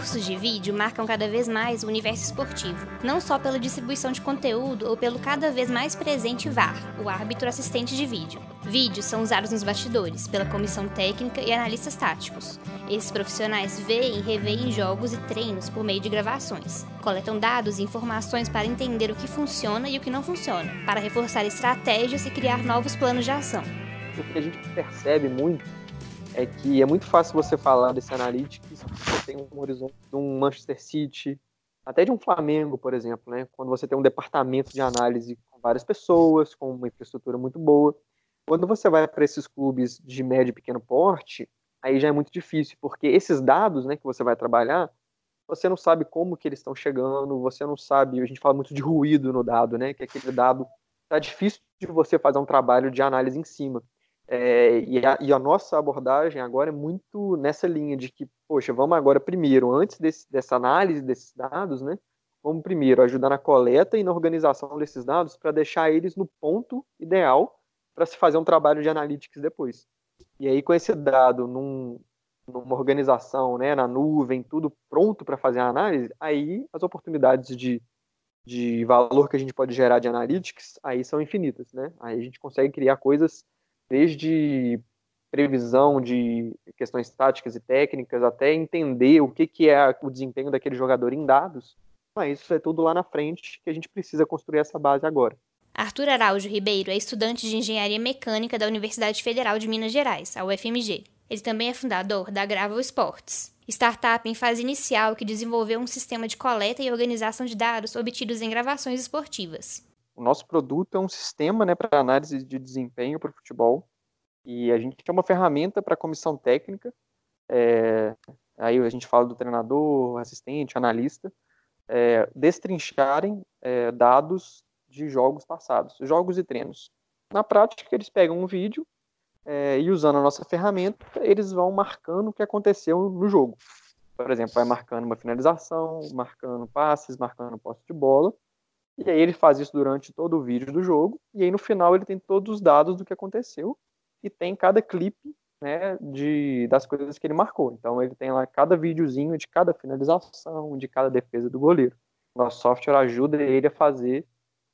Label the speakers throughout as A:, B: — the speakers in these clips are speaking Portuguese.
A: Recursos de vídeo marcam cada vez mais o universo esportivo, não só pela distribuição de conteúdo ou pelo cada vez mais presente VAR, o árbitro assistente de vídeo. Vídeos são usados nos bastidores, pela comissão técnica e analistas táticos. Esses profissionais veem e reveem jogos e treinos por meio de gravações. Coletam dados e informações para entender o que funciona e o que não funciona, para reforçar estratégias e criar novos planos de ação.
B: O que a gente percebe muito é que é muito fácil você falar desse analytics você tem um horizonte de um Manchester City, até de um Flamengo, por exemplo, né? Quando você tem um departamento de análise com várias pessoas, com uma infraestrutura muito boa. Quando você vai para esses clubes de médio e pequeno porte, aí já é muito difícil, porque esses dados, né, que você vai trabalhar, você não sabe como que eles estão chegando, você não sabe, a gente fala muito de ruído no dado, né, que aquele dado tá difícil de você fazer um trabalho de análise em cima. É, e, a, e, a, nossa abordagem agora é muito nessa linha de que, poxa, vamos agora primeiro, antes desse, dessa análise desses dados, né? Vamos primeiro ajudar na coleta e na organização desses dados para deixar eles no ponto ideal para se fazer um trabalho de analytics depois. E aí, com esse dado num, numa organização, né, na nuvem, tudo pronto para fazer a análise, aí as oportunidades de, de valor que a gente pode gerar de analytics aí são infinitas, né? Aí a gente consegue criar coisas desde previsão de questões táticas e técnicas, até entender o que, que é o desempenho daquele jogador em dados. Mas isso é tudo lá na frente que a gente precisa construir essa base agora.
A: Arthur Araújo Ribeiro é estudante de Engenharia Mecânica da Universidade Federal de Minas Gerais, a UFMG. Ele também é fundador da Gravel Sports, startup em fase inicial que desenvolveu um sistema de coleta e organização de dados obtidos em gravações esportivas.
B: O nosso produto é um sistema né, para análise de desempenho para o futebol. E a gente é uma ferramenta para a comissão técnica. É, aí a gente fala do treinador, assistente, analista, é, destrincharem é, dados de jogos passados, jogos e treinos. Na prática, eles pegam um vídeo é, e usando a nossa ferramenta, eles vão marcando o que aconteceu no jogo. Por exemplo, vai marcando uma finalização, marcando passes, marcando posse de bola, e aí ele faz isso durante todo o vídeo do jogo, e aí no final ele tem todos os dados do que aconteceu, e tem cada clipe né, de, das coisas que ele marcou. Então ele tem lá cada videozinho de cada finalização, de cada defesa do goleiro. Nosso software ajuda ele a fazer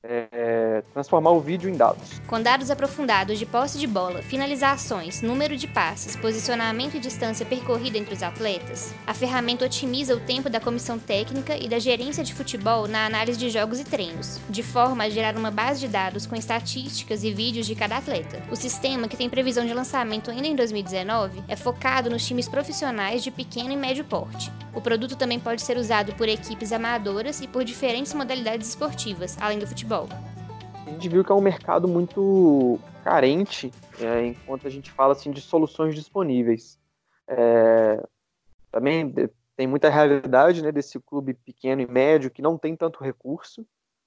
B: é, transformar o vídeo em dados.
A: Com dados aprofundados de posse de bola, finalizações, número de passes, posicionamento e distância percorrida entre os atletas, a ferramenta otimiza o tempo da comissão técnica e da gerência de futebol na análise de jogos e treinos, de forma a gerar uma base de dados com estatísticas e vídeos de cada atleta. O sistema, que tem previsão de lançamento ainda em 2019, é focado nos times profissionais de pequeno e médio porte. O produto também pode ser usado por equipes amadoras e por diferentes modalidades esportivas, além do futebol futebol.
B: A gente viu que é um mercado muito carente, é, enquanto a gente fala assim de soluções disponíveis. É, também tem muita realidade né, desse clube pequeno e médio que não tem tanto recurso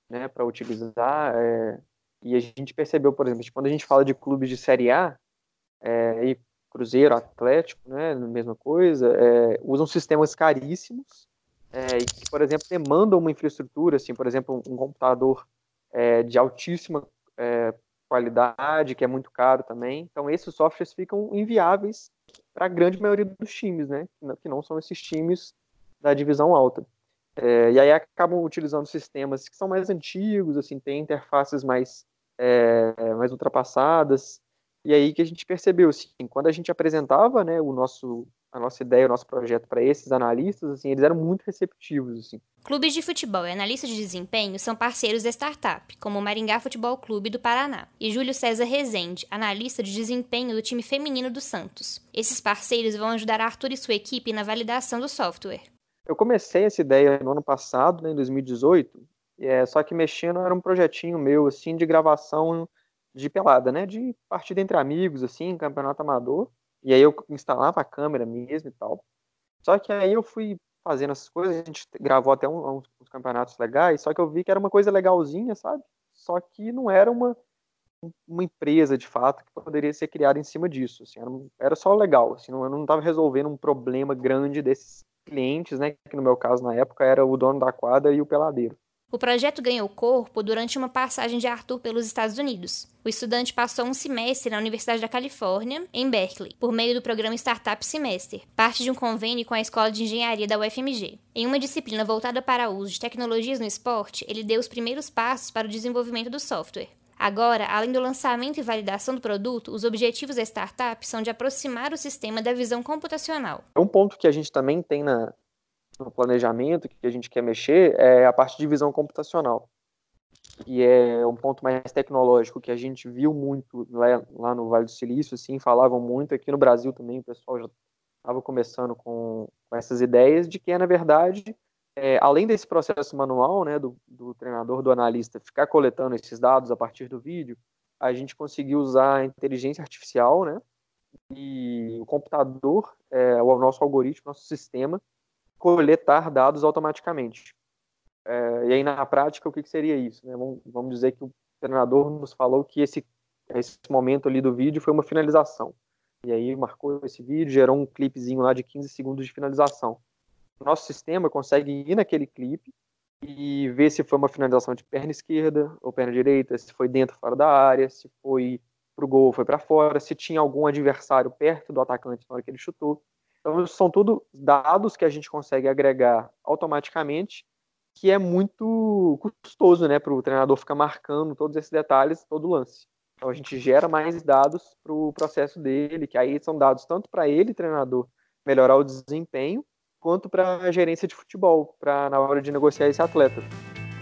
B: né, para utilizar. É, e a gente percebeu, por exemplo, quando a gente fala de clubes de Série A, é, e Cruzeiro, Atlético, né, mesma coisa, é, usam sistemas caríssimos é, e que, por exemplo, demandam uma infraestrutura, assim, por exemplo, um computador é, de altíssima é, qualidade, que é muito caro também. Então, esses softwares ficam inviáveis para a grande maioria dos times, né? Que não são esses times da divisão alta. É, e aí acabam utilizando sistemas que são mais antigos, assim, têm interfaces mais, é, mais ultrapassadas. E aí que a gente percebeu, assim, quando a gente apresentava, né, o nosso a nossa ideia, o nosso projeto para esses analistas, assim, eles eram muito receptivos, assim.
A: Clubes de futebol e analistas de desempenho são parceiros da startup, como o Maringá Futebol Clube do Paraná, e Júlio César Rezende, analista de desempenho do time feminino do Santos. Esses parceiros vão ajudar Arthur e sua equipe na validação do software.
B: Eu comecei essa ideia no ano passado, né, em 2018, é, só que mexendo era um projetinho meu, assim, de gravação de pelada, né, de partida entre amigos, assim, campeonato amador. E aí eu instalava a câmera mesmo e tal. Só que aí eu fui fazendo essas coisas, a gente gravou até uns, uns campeonatos legais, só que eu vi que era uma coisa legalzinha, sabe? Só que não era uma, uma empresa de fato que poderia ser criada em cima disso. Assim, era, era só legal, assim, não, eu não estava resolvendo um problema grande desses clientes, né? Que no meu caso na época era o dono da quadra e o peladeiro.
A: O projeto ganhou corpo durante uma passagem de Arthur pelos Estados Unidos. O estudante passou um semestre na Universidade da Califórnia, em Berkeley, por meio do programa Startup Semester, parte de um convênio com a Escola de Engenharia da UFMG. Em uma disciplina voltada para o uso de tecnologias no esporte, ele deu os primeiros passos para o desenvolvimento do software. Agora, além do lançamento e validação do produto, os objetivos da startup são de aproximar o sistema da visão computacional.
B: Um ponto que a gente também tem na, no planejamento que a gente quer mexer é a parte de visão computacional. E é um ponto mais tecnológico que a gente viu muito lá, lá no Vale do Silício, assim, falavam muito aqui no Brasil também, o pessoal já estava começando com, com, essas ideias de que é, na verdade, é, além desse processo manual, né, do, do treinador, do analista, ficar coletando esses dados a partir do vídeo, a gente conseguiu usar a inteligência artificial, né, e o computador, é, o nosso algoritmo, nosso sistema, coletar dados automaticamente. É, e aí, na prática, o que, que seria isso? Né? Vamos, vamos, dizer que o treinador nos falou que esse, esse momento ali do vídeo foi uma finalização. E aí marcou esse vídeo, gerou um clipezinho lá de 15 segundos de finalização. Nosso sistema consegue ir naquele clipe e ver se foi uma finalização de perna esquerda ou perna direita, se foi dentro ou fora da área, se foi para o gol foi para fora, se tinha algum adversário perto do atacante na hora que ele chutou. Então, são tudo dados que a gente consegue agregar automaticamente, que é muito custoso né, para o treinador ficar marcando todos esses detalhes, todo lance. Então, a gente gera mais dados para o processo dele, que aí são dados tanto para ele, treinador, melhorar o desempenho, quanto para a gerência de futebol, para na hora de negociar esse atleta.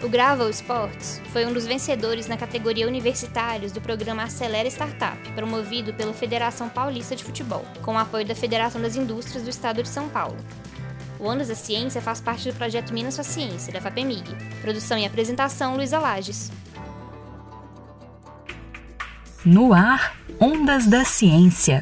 A: O Gravel Sports foi um dos vencedores na categoria Universitários do programa Acelera Startup, promovido pela Federação Paulista de Futebol, com o apoio da Federação das Indústrias do Estado de São Paulo. O Ondas da Ciência faz parte do projeto Minas Sua Ciência, da FAPEMIG. Produção e apresentação, Luísa Lages.
C: No ar, Ondas da Ciência.